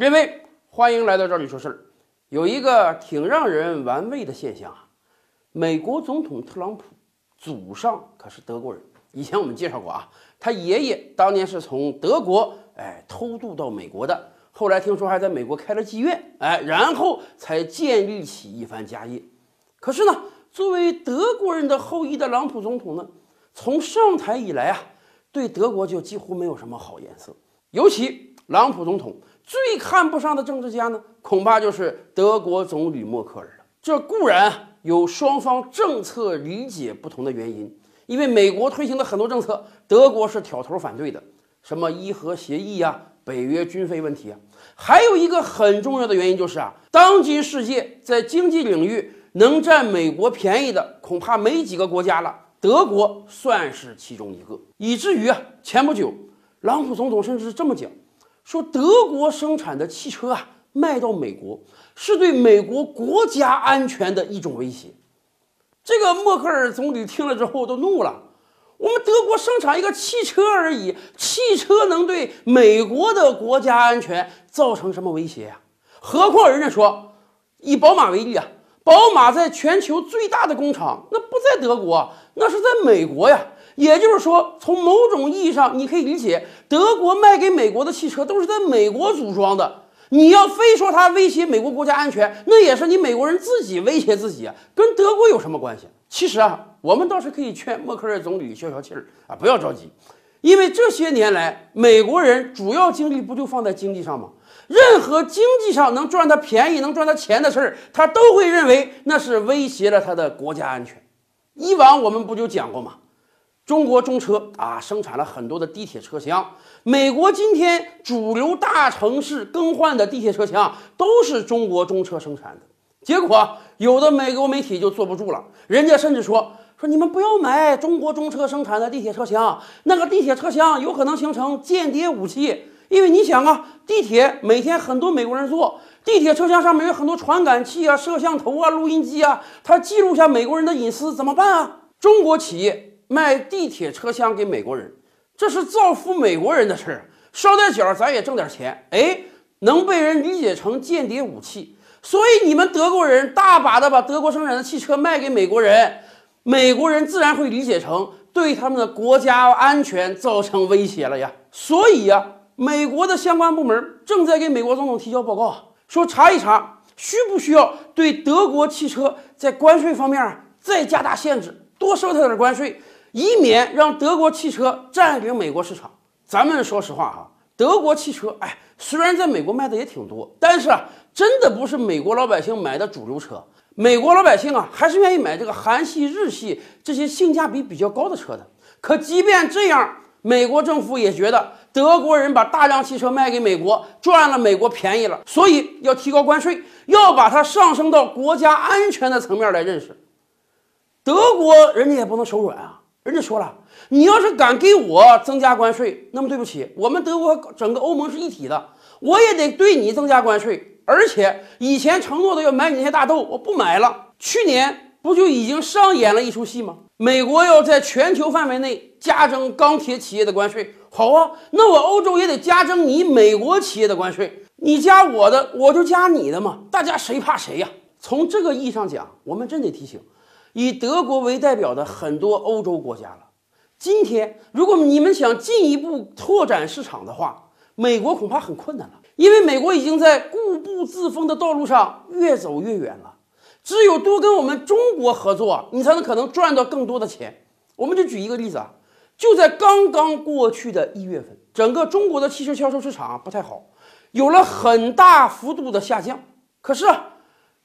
各位，欢迎来到这里说事儿。有一个挺让人玩味的现象啊，美国总统特朗普祖上可是德国人。以前我们介绍过啊，他爷爷当年是从德国哎偷渡到美国的，后来听说还在美国开了妓院，哎，然后才建立起一番家业。可是呢，作为德国人的后裔的朗普总统呢，从上台以来啊，对德国就几乎没有什么好颜色。尤其朗普总统最看不上的政治家呢，恐怕就是德国总理默克尔了。这固然有双方政策理解不同的原因，因为美国推行的很多政策，德国是挑头反对的，什么伊核协议啊、北约军费问题啊。还有一个很重要的原因就是啊，当今世界在经济领域。能占美国便宜的恐怕没几个国家了，德国算是其中一个。以至于啊，前不久，朗普总统甚至是这么讲，说德国生产的汽车啊卖到美国是对美国国家安全的一种威胁。这个默克尔总理听了之后都怒了，我们德国生产一个汽车而已，汽车能对美国的国家安全造成什么威胁呀？何况人家说，以宝马为例啊。宝马在全球最大的工厂，那不在德国，那是在美国呀。也就是说，从某种意义上，你可以理解，德国卖给美国的汽车都是在美国组装的。你要非说它威胁美国国家安全，那也是你美国人自己威胁自己啊，跟德国有什么关系？其实啊，我们倒是可以劝默克尔总理消消气儿啊，不要着急，因为这些年来，美国人主要精力不就放在经济上吗？任何经济上能赚他便宜、能赚他钱的事儿，他都会认为那是威胁了他的国家安全。以往我们不就讲过吗？中国中车啊，生产了很多的地铁车厢。美国今天主流大城市更换的地铁车厢都是中国中车生产的。结果有的美国媒体就坐不住了，人家甚至说说你们不要买中国中车生产的地铁车厢，那个地铁车厢有可能形成间谍武器。因为你想啊，地铁每天很多美国人坐，地铁车厢上面有很多传感器啊、摄像头啊、录音机啊，它记录下美国人的隐私怎么办啊？中国企业卖地铁车厢给美国人，这是造福美国人的事儿，烧点脚咱也挣点钱，哎，能被人理解成间谍武器，所以你们德国人大把的把德国生产的汽车卖给美国人，美国人自然会理解成对他们的国家安全造成威胁了呀，所以呀。美国的相关部门正在给美国总统提交报告，说查一查需不需要对德国汽车在关税方面再加大限制，多收他点关税，以免让德国汽车占领美国市场。咱们说实话哈，德国汽车，哎，虽然在美国卖的也挺多，但是啊，真的不是美国老百姓买的主流车。美国老百姓啊，还是愿意买这个韩系、日系这些性价比比较高的车的。可即便这样，美国政府也觉得。德国人把大量汽车卖给美国，赚了美国便宜了，所以要提高关税，要把它上升到国家安全的层面来认识。德国人家也不能手软啊，人家说了，你要是敢给我增加关税，那么对不起，我们德国整个欧盟是一体的，我也得对你增加关税。而且以前承诺的要买你那些大豆，我不买了。去年不就已经上演了一出戏吗？美国要在全球范围内加征钢铁企业的关税。好啊，那我欧洲也得加征你美国企业的关税，你加我的，我就加你的嘛，大家谁怕谁呀？从这个意义上讲，我们真得提醒，以德国为代表的很多欧洲国家了。今天，如果你们想进一步拓展市场的话，美国恐怕很困难了，因为美国已经在固步自封的道路上越走越远了。只有多跟我们中国合作，你才能可能赚到更多的钱。我们就举一个例子啊。就在刚刚过去的一月份，整个中国的汽车销售市场不太好，有了很大幅度的下降。可是，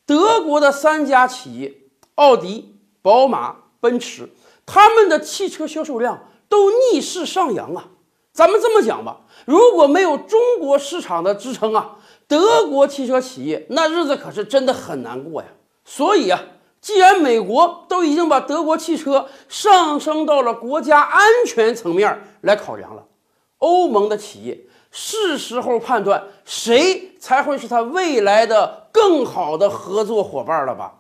德国的三家企业奥迪、宝马、奔驰，他们的汽车销售量都逆势上扬啊。咱们这么讲吧，如果没有中国市场的支撑啊，德国汽车企业那日子可是真的很难过呀。所以啊。既然美国都已经把德国汽车上升到了国家安全层面来考量了，欧盟的企业是时候判断谁才会是他未来的更好的合作伙伴了吧？